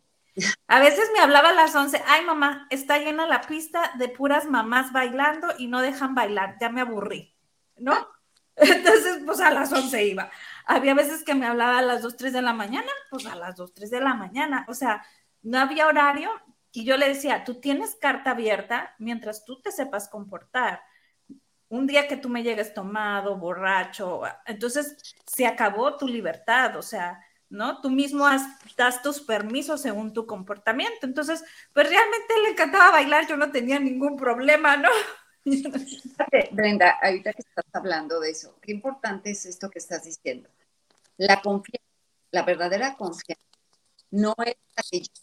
A veces me hablaba a las 11, ay mamá, está llena la pista de puras mamás bailando y no dejan bailar, ya me aburrí, ¿no? <laughs> Entonces, pues a las 11 iba. Había veces que me hablaba a las 2, 3 de la mañana, pues a las 2, 3 de la mañana. O sea, no había horario y yo le decía, tú tienes carta abierta mientras tú te sepas comportar. Un día que tú me llegues tomado, borracho, entonces se acabó tu libertad, o sea, ¿no? Tú mismo das tus permisos según tu comportamiento. Entonces, pues realmente le encantaba bailar, yo no tenía ningún problema, ¿no? Brenda, ahorita que estás hablando de eso, qué importante es esto que estás diciendo. La confianza, la verdadera confianza, no es la que yo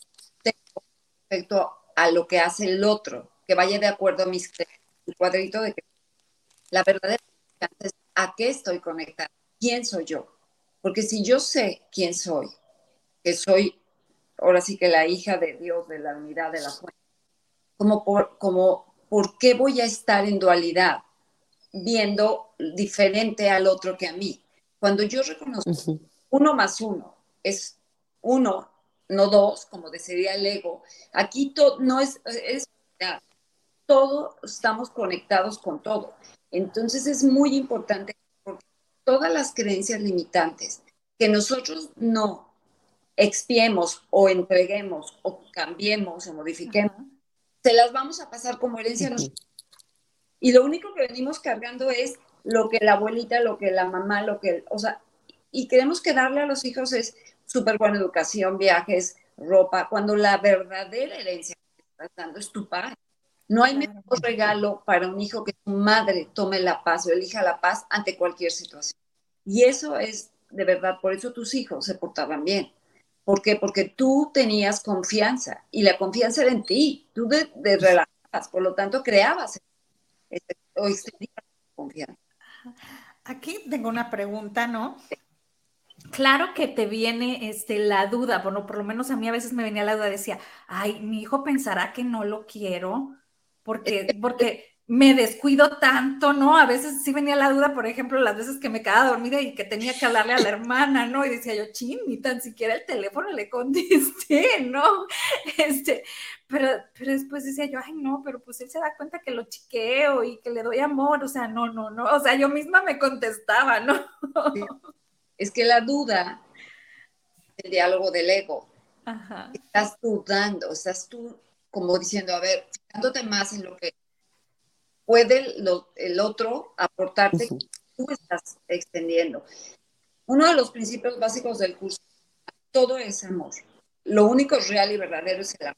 respecto a lo que hace el otro, que vaya de acuerdo a mis el cuadrito de que la verdadera es a qué estoy conectada, quién soy yo. Porque si yo sé quién soy, que soy ahora sí que la hija de Dios, de la unidad de la fuente, como, por, como ¿por qué voy a estar en dualidad viendo diferente al otro que a mí? Cuando yo reconozco uno más uno es uno, no dos, como decía el ego, aquí todo no es, es todo estamos conectados con todo. Entonces es muy importante porque todas las creencias limitantes que nosotros no expiemos o entreguemos o cambiemos o modifiquemos, se las vamos a pasar como herencia a nosotros. Y lo único que venimos cargando es lo que la abuelita, lo que la mamá, lo que, o sea, y queremos que darle a los hijos es súper buena educación, viajes, ropa, cuando la verdadera herencia que estás dando es tu padre. No hay mejor regalo para un hijo que tu madre tome la paz o elija la paz ante cualquier situación. Y eso es de verdad, por eso tus hijos se portaban bien. ¿Por qué? Porque tú tenías confianza y la confianza era en ti. Tú de, de por lo tanto creabas o extendías confianza. Aquí tengo una pregunta, ¿no? Claro que te viene este, la duda, bueno, por lo menos a mí a veces me venía la duda, decía, ay, mi hijo pensará que no lo quiero, porque, <laughs> porque me descuido tanto, ¿no? A veces sí venía la duda, por ejemplo, las veces que me quedaba dormida y que tenía que hablarle a la hermana, ¿no? Y decía yo, chin, ni tan siquiera el teléfono le contesté, ¿no? <laughs> Este, pero, pero después decía yo, ay, no, pero pues él se da cuenta que lo chiqueo y que le doy amor, o sea, no, no, no, o sea, yo misma me contestaba, ¿no? Es que la duda, el diálogo del ego, estás dudando, estás tú como diciendo, a ver, fijándote más en lo que puede el otro aportarte que tú estás extendiendo. Uno de los principios básicos del curso, todo es amor. Lo único real y verdadero es el amor.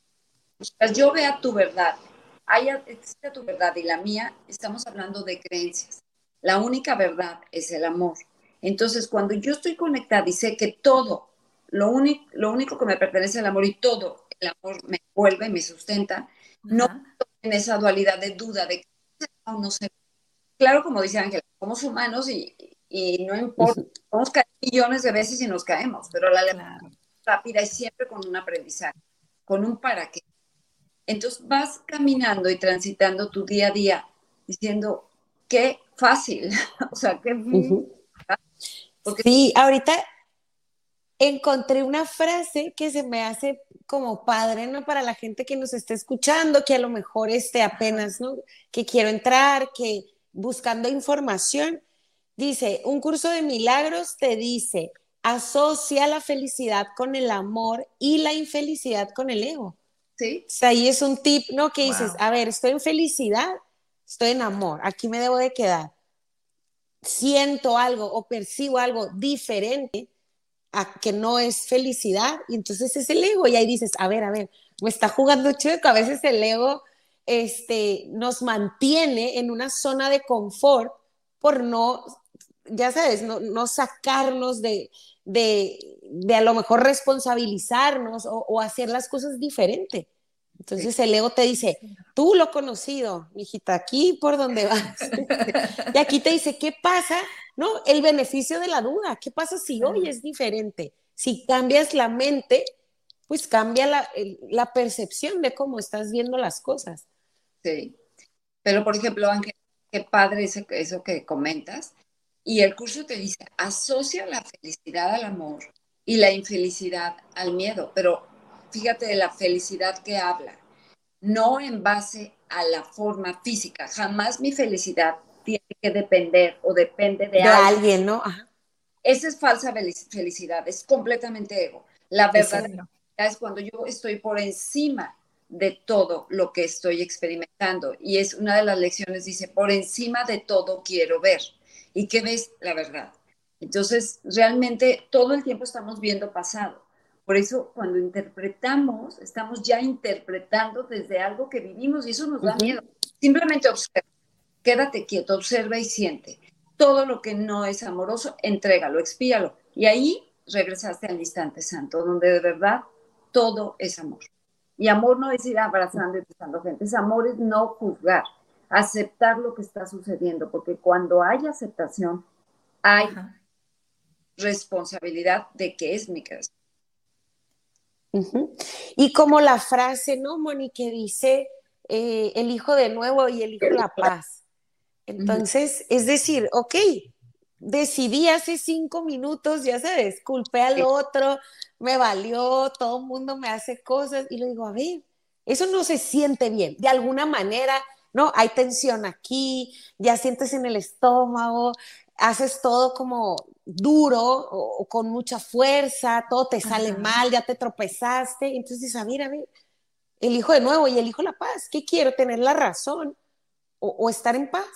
Mientras yo vea tu verdad, haya, existe tu verdad y la mía, estamos hablando de creencias. La única verdad es el amor. Entonces, cuando yo estoy conectada y sé que todo, lo, único, lo único que me pertenece es el amor y todo el amor me vuelve, me sustenta, no en esa dualidad de duda de que no sé. Claro, como dice Ángela, somos humanos y, y no importa, vamos a caer millones de veces y nos caemos, pero la claro. rápida es siempre con un aprendizaje, con un para qué. Entonces vas caminando y transitando tu día a día diciendo, qué fácil, <laughs> o sea, qué... Sí, ahorita encontré una frase que se me hace como padre, ¿no? Para la gente que nos esté escuchando, que a lo mejor esté apenas, ¿no? Que quiero entrar, que buscando información. Dice, un curso de milagros te dice, asocia la felicidad con el amor y la infelicidad con el ego. Sí. O sea, ahí es un tip, ¿no? Que dices, a ver, estoy en felicidad, estoy en amor, aquí me debo de quedar. Siento algo o percibo algo diferente a que no es felicidad y entonces es el ego y ahí dices, a ver, a ver, me está jugando chueco, a veces el ego este, nos mantiene en una zona de confort por no, ya sabes, no, no sacarnos de, de, de, a lo mejor responsabilizarnos o, o hacer las cosas diferente. Entonces el ego te dice, tú lo conocido, mijita, aquí por donde vas. <laughs> y aquí te dice, ¿qué pasa? No, el beneficio de la duda, ¿qué pasa si hoy es diferente? Si cambias la mente, pues cambia la, la percepción de cómo estás viendo las cosas. Sí, pero por ejemplo, Ángel, qué padre eso, eso que comentas. Y el curso te dice, asocia la felicidad al amor y la infelicidad al miedo, pero fíjate de la felicidad que habla, no en base a la forma física. Jamás mi felicidad tiene que depender o depende de, alguien. ¿no? Esa es falsa felicidad, es completamente ego. La verdad es cuando yo estoy por encima de todo lo que estoy experimentando. Y es una de las lecciones, dice, por encima de todo quiero ver. ¿Y qué ves? La verdad. Entonces, realmente todo el tiempo estamos viendo pasado. Por eso cuando interpretamos, estamos ya interpretando desde algo que vivimos y eso nos da miedo. Simplemente observa, quédate quieto, observa y siente. Todo lo que no es amoroso, entrégalo, expíalo. Y ahí regresaste al instante santo, donde de verdad todo es amor. Y amor no es ir abrazando y besando gente, es amor es no juzgar, aceptar lo que está sucediendo, porque cuando hay aceptación, hay responsabilidad de que es mi creación. Y como la frase, ¿no, Moni, que dice eh, el hijo de nuevo y el hijo la paz. Entonces, es decir, ok, decidí hace cinco minutos, ya sabes, culpé al otro, me valió, todo el mundo me hace cosas y le digo, a ver, eso no se siente bien. De alguna manera, ¿no? Hay tensión aquí, ya sientes en el estómago, haces todo como duro o, con mucha fuerza, todo te sale mal, ya te tropezaste, entonces dices, a ver, a ver, elijo de nuevo y elijo la paz, ¿qué quiero? ¿Tener la razón o, estar en paz?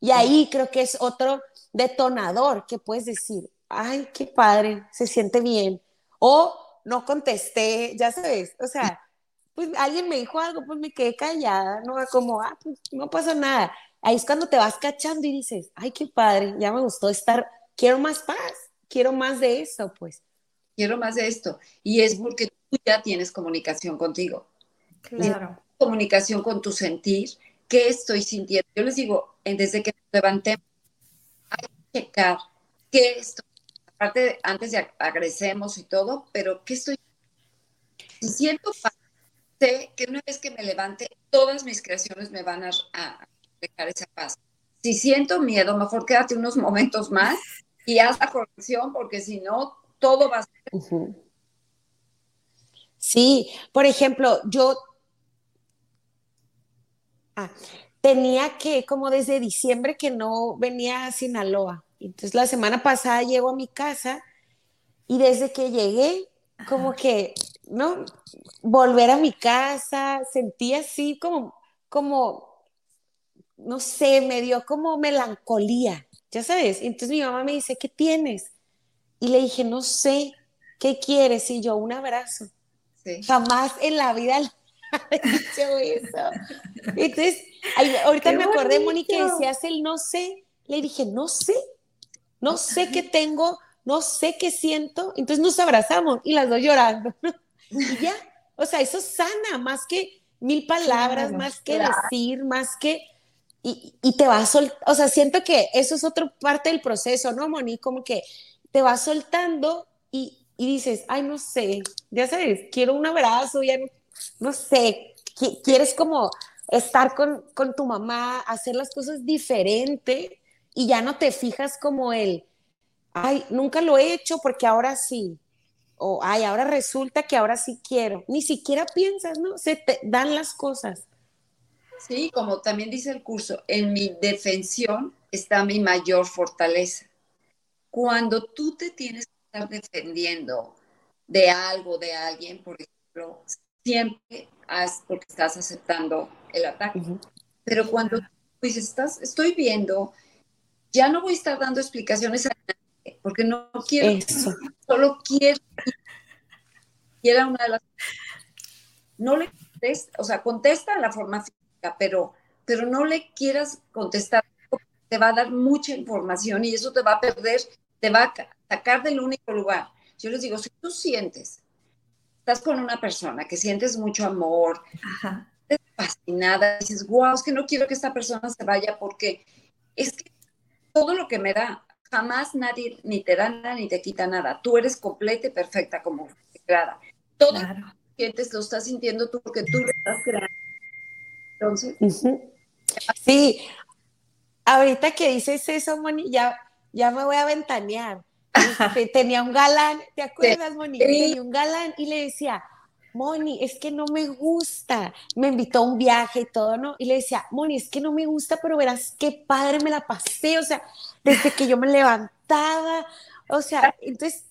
Y ahí creo que es otro detonador que puedes decir, ay, qué padre, se siente bien, o no contesté, ya sabes, o sea, pues alguien me dijo algo, pues me quedé callada, no como, ah, pues no pasó nada. Ahí es cuando te vas cachando y dices, ay, qué padre, ya me gustó estar quiero más paz, quiero más de esto, pues. Quiero más de esto. Y es porque tú ya tienes comunicación contigo. Claro. Comunicación con tu sentir, qué estoy sintiendo. Yo les digo, desde que me levanté, hay que checar qué estoy. Aparte, antes de agradecemos y todo, pero qué estoy. Si siento paz, sé que una vez que me levante, todas mis creaciones me van a, a dejar esa paz. Si siento miedo, mejor quédate unos momentos más y haz la corrección porque si no, todo va a ser... Sí, por ejemplo, yo ah, tenía que, como desde diciembre que no venía a Sinaloa. Entonces la semana pasada llego a mi casa y desde que llegué, como que, ¿no? Volver a mi casa, sentí así como, como no sé, me dio como melancolía, ya sabes. Entonces mi mamá me dice, ¿qué tienes? Y le dije, no sé, ¿qué quieres? Y yo, un abrazo. Jamás en la vida he <laughs> dicho eso. Entonces, ahorita me acordé, Mónica, decías el no sé. Le dije, no sé, no sé qué tengo, no sé qué siento. Entonces nos abrazamos y las dos llorando. y ya, o sea, eso sana, más que mil palabras, más que decir, más que... Y, y te va a soltar, o sea, siento que eso es otra parte del proceso, ¿no, Moni? Como que te vas soltando y, y dices, ay, no sé, ya sabes, quiero un abrazo, ya no, sé, quieres como estar con, con, tu mamá, hacer las cosas diferente y ya no te fijas como el, ay, nunca lo he hecho porque ahora sí, o ay, ahora resulta que ahora sí quiero, ni siquiera piensas, ¿no? Se te dan las cosas. Sí, como también dice el curso, en mi defensión está mi mayor fortaleza cuando tú te tienes que estar defendiendo de algo, de alguien, por ejemplo, siempre has, porque estás aceptando el ataque. Pero cuando pues estás, estoy viendo, ya no voy a estar dando explicaciones a nadie, porque no quiero, Eso. solo quiero, quiera una de las, no le contesta, o sea, contesta la forma pero, pero no le quieras contestar te va a dar mucha información y eso te va a perder, te va a sacar del único lugar. Yo les digo, si tú sientes, estás con una persona que sientes mucho amor, estás fascinada, dices, wow, es que no quiero que esta persona se vaya porque es que todo lo que me da, jamás nadie ni te da nada ni te quita nada. Tú eres completa y perfecta como creada. Todo lo que sientes lo estás sintiendo tú porque tú lo estás creando. Entonces, sí, ahorita que dices eso, Moni, ya, ya me voy a ventanear. Este, <laughs> tenía un galán, ¿te acuerdas, Moni? Tenía un galán y le decía, Moni, es que no me gusta. Me invitó a un viaje y todo, ¿no? Y le decía, Moni, es que no me gusta, pero verás qué padre me la pasé. O sea, desde que yo me levantaba, o sea, entonces,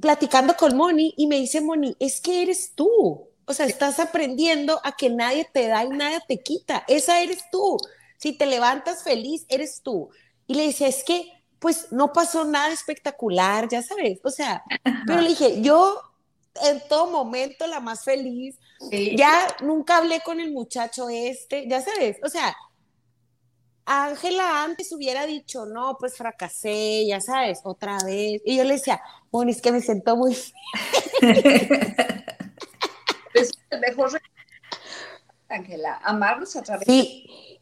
platicando con Moni y me dice, Moni, es que eres tú. O sea, estás aprendiendo a que nadie te da y nadie te quita. Esa eres tú. Si te levantas feliz, eres tú. Y le decía, es que, pues no pasó nada espectacular, ya sabes. O sea, pero le dije, yo en todo momento la más feliz. Ya nunca hablé con el muchacho este, ya sabes. O sea, Ángela antes hubiera dicho, no, pues fracasé, ya sabes, otra vez. Y yo le decía, bueno, es que me siento muy <laughs> es mejor, Ángela, amarnos a través sí.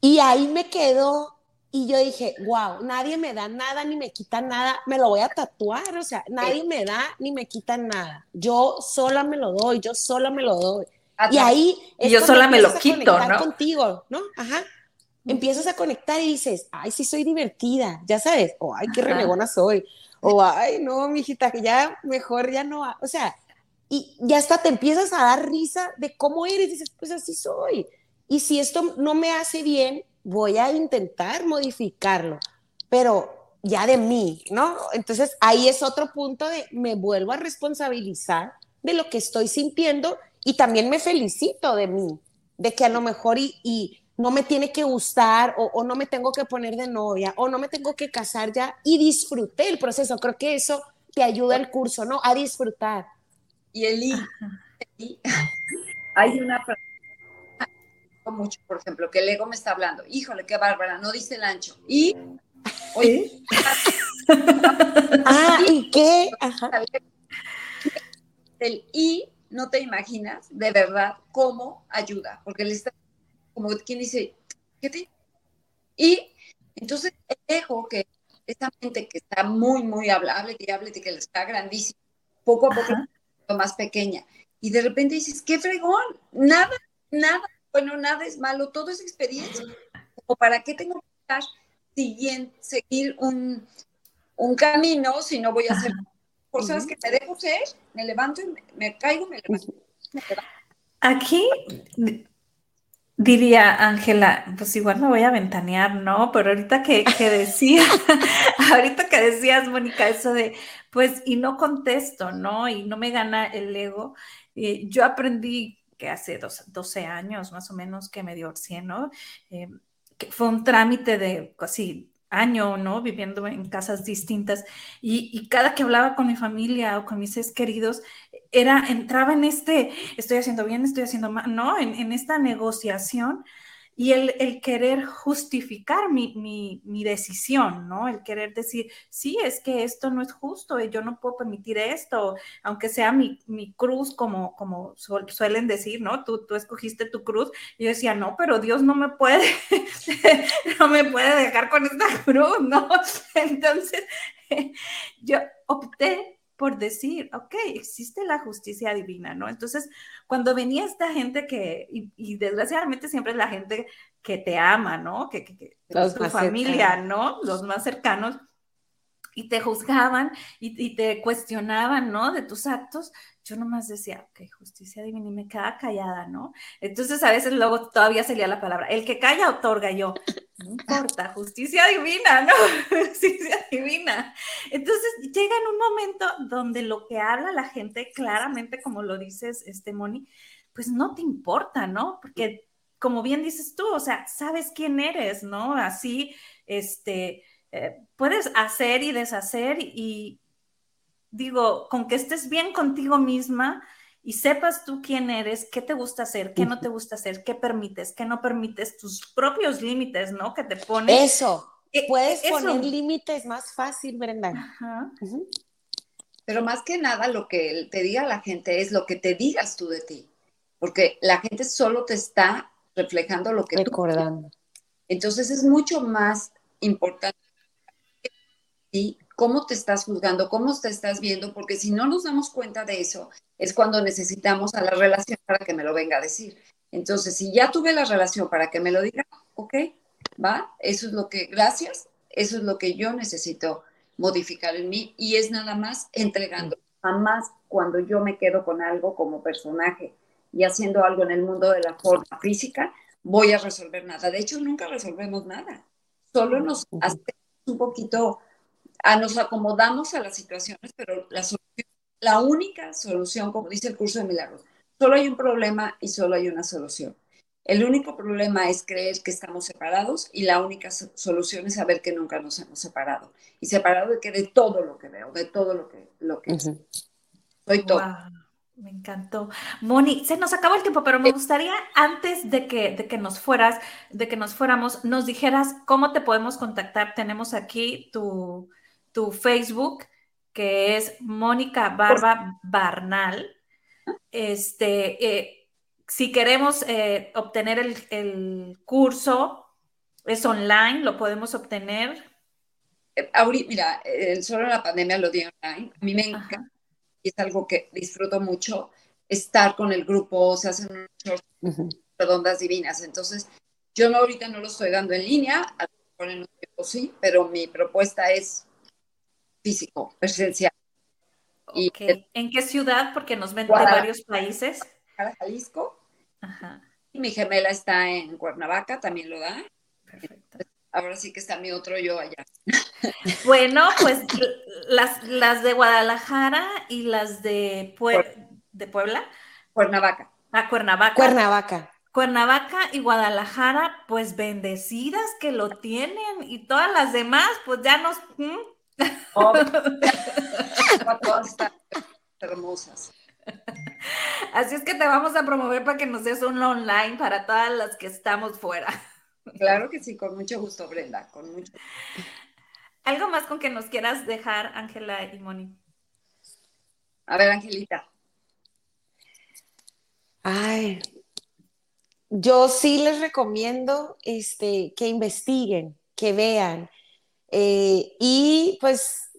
Y ahí me quedó y yo dije, wow, nadie me da nada ni me quita nada, me lo voy a tatuar, o sea, nadie me da ni me quita nada. Yo sola me lo doy, yo sola me lo doy. y ahí y yo sola me lo quito, ¿no? contigo, ¿no? Ajá. Empiezas a conectar y dices, ay, sí soy divertida, ya sabes, o ay, qué renegona soy, o ay, no, mijita, que ya mejor ya no, o sea, y ya hasta te empiezas a dar risa de cómo eres, dices, pues así soy. Y si esto no me hace bien, voy a intentar modificarlo, pero ya de mí, ¿no? Entonces ahí es otro punto de me vuelvo a responsabilizar de lo que estoy sintiendo y también me felicito de mí, de que a lo mejor y, no me tiene que gustar o, o, no me tengo que poner de novia o no me tengo que casar ya y disfruté el proceso. Creo que eso te ayuda el curso, ¿no? A disfrutar. Y Eli, <laughs> hay una mucho, por ejemplo, que el ego me está hablando, híjole, qué bárbara, no dice el ancho. Y, oye, <laughs> ah, ¿y qué? El y no te imaginas de verdad cómo ayuda, porque le está como quien dice, ¿qué te? Y entonces el ego, que esa mente que está muy, muy hablable, y hable, que le está grandísimo, poco a poco más pequeña. Y de repente dices, qué fregón, nada, nada bueno, nada es malo, todo es experiencia. ¿O para qué tengo que estar siguiendo, seguir un, camino si no voy a hacer cosas que me dejo ser? Me levanto y me, caigo, me levanto, Aquí diría Ángela, pues igual me voy a ventanear, ¿no? Pero ahorita que, que <laughs> decía, <laughs> ahorita que decías, Mónica, eso de, pues, y no contesto, ¿no? Y no me gana el ego. Eh, yo aprendí que hace 12 años más o menos que me divorcié, ¿no? Eh, que fue un trámite de casi año, ¿no? Viviendo en casas distintas y, cada que hablaba con mi familia o con mis seres queridos, era, entraba en este, estoy haciendo bien, estoy haciendo mal, ¿no? En, en esta negociación y el, querer justificar mi, decisión, ¿no? El querer decir, sí, es que esto no es justo, y yo no puedo permitir esto, aunque sea mi, cruz, como, como suelen decir, ¿no? Tú, tú escogiste tu cruz. Y yo decía, no, pero Dios no me puede, <laughs> no me puede dejar con esta <laughs> cruz, ¿no? <laughs> Entonces, yo opté por decir, ok, existe la justicia divina, ¿no? Entonces, cuando venía esta gente que, y, desgraciadamente siempre es la gente que te ama, ¿no? Que, que, tu familia, ¿no? Los más cercanos, y te juzgaban y, te cuestionaban, ¿no? De tus actos, yo nomás decía, ok, justicia divina, y me quedaba callada, ¿no? Entonces a veces luego todavía salía la palabra, el que calla otorga yo, no importa, justicia divina, ¿no? <laughs> justicia divina. Entonces llega en un momento donde lo que habla la gente, claramente, como lo dices, este Moni, pues no te importa, ¿no? Porque como bien dices tú, o sea, sabes quién eres, ¿no? Así, este eh, puedes hacer y deshacer y digo, con que estés bien contigo misma y sepas tú quién eres, qué te gusta hacer, qué no te gusta hacer, qué permites, qué no permites, tus propios límites, ¿no? Que te pones. Eso, eh, puedes poner límites más fácil, Brenda. Pero más que nada lo que te diga la gente es lo que te digas tú de ti, porque la gente solo te está reflejando lo que Recordando. tú. Entonces es mucho más importante cómo te estás juzgando, cómo te estás viendo, porque si no nos damos cuenta de eso, es cuando necesitamos a la relación para que me lo venga a decir. Entonces, si ya tuve la relación para que me lo diga, ok, va, eso es lo que, gracias, eso es lo que yo necesito modificar en mí y es nada más entregando. Jamás cuando yo me quedo con algo como personaje y haciendo algo en el mundo de la forma física, voy a resolver nada. De hecho, nunca resolvemos nada. Solo nos hacemos un poquito nos acomodamos a las situaciones, pero la, la única solución, como dice el curso de milagros, solo hay un problema y solo hay una solución. El único problema es creer que estamos separados y la única solución es saber que nunca nos hemos separado. Y separado de que de todo lo que veo, de todo lo que, lo que soy todo. me encantó. Moni, se nos acabó el tiempo, pero me gustaría antes de que, de que nos fueras, de que nos fuéramos, nos dijeras cómo te podemos contactar. Tenemos aquí tu, tu Facebook, que es Mónica Barba Barnal. Este, eh, si queremos eh, obtener el, curso, es online, lo podemos obtener. Eh, mira, solo la pandemia lo di online. A mí me encanta y es algo que disfruto mucho estar con el grupo, se hacen unas redondas divinas. Entonces, yo no, ahorita no lo estoy dando en línea, a lo mejor en sí, pero mi propuesta es físico, presencial. Y, ¿En qué ciudad? Porque nos ven de varios países. Jalisco. Ajá. Y mi gemela está en Cuernavaca, también lo da. Perfecto. Ahora sí que está mi otro yo allá. <laughs> Bueno, pues las, las de Guadalajara y las de, de Puebla. Cuernavaca. Ah, Cuernavaca. Cuernavaca. Cuernavaca y Guadalajara, pues bendecidas que lo tienen y todas las demás, pues ya nos, Oh, todas están hermosas. Así es que te vamos a promover para que nos des un online para todas las que estamos fuera. Claro que sí, con mucho gusto, Brenda, con mucho. ¿Algo más con que nos quieras dejar, Ángela y Moni? A ver, Angelita. Ay, yo sí les recomiendo este, que investiguen, que vean, eh, y pues,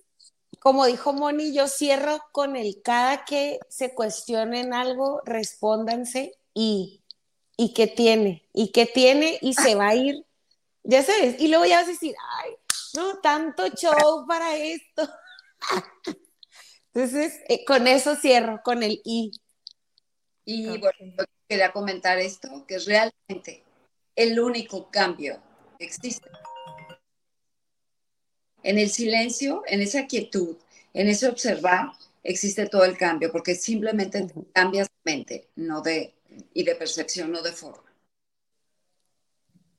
como dijo Moni, yo cierro con el cada que se cuestionen algo, respóndanse y, y qué tiene, y qué tiene, y se va a ir, <laughs> ya sabes, y luego ya vas a decir, ay, no, tanto show para esto. <laughs> Entonces, eh, con eso cierro, con el y. Y bueno, quería comentar esto, que es realmente el único cambio que existe en el silencio, en esa quietud, en ese observar, existe todo el cambio, porque simplemente cambias de mente, no de, y de percepción, no de forma.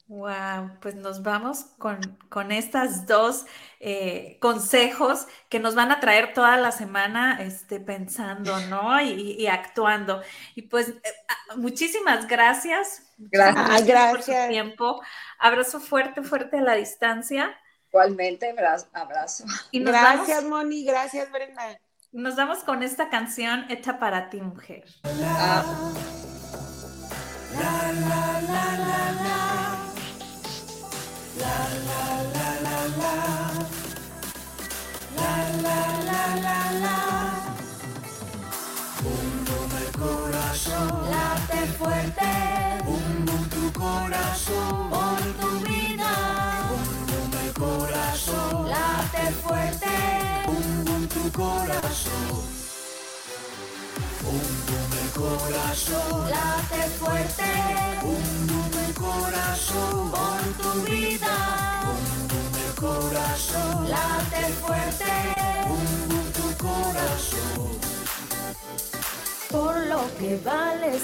Wow, pues nos vamos con, con estas dos eh, consejos que nos van a traer toda la semana este, pensando, ¿no? Y, actuando. Y pues eh, ah, muchísimas gracias. Gracias. gracias. por su tiempo. Abrazo fuerte, fuerte a la distancia. Igualmente, abrazo. Y gracias, Moni, gracias, Brenda. Nos vamos con esta canción hecha para ti, mujer. La, la, la, la, la. La, la, la, la, la. La, la, la, la, la. Bum, bum, el corazón. Late fuerte. Bum, tu corazón. Fuerte. Bum, bum, tu corazón. Bum, el corazón. Late fuerte. Bum, el corazón. Por tu vida. Bum, el corazón. Late fuerte. Bum, bum, tu corazón. Por lo que vales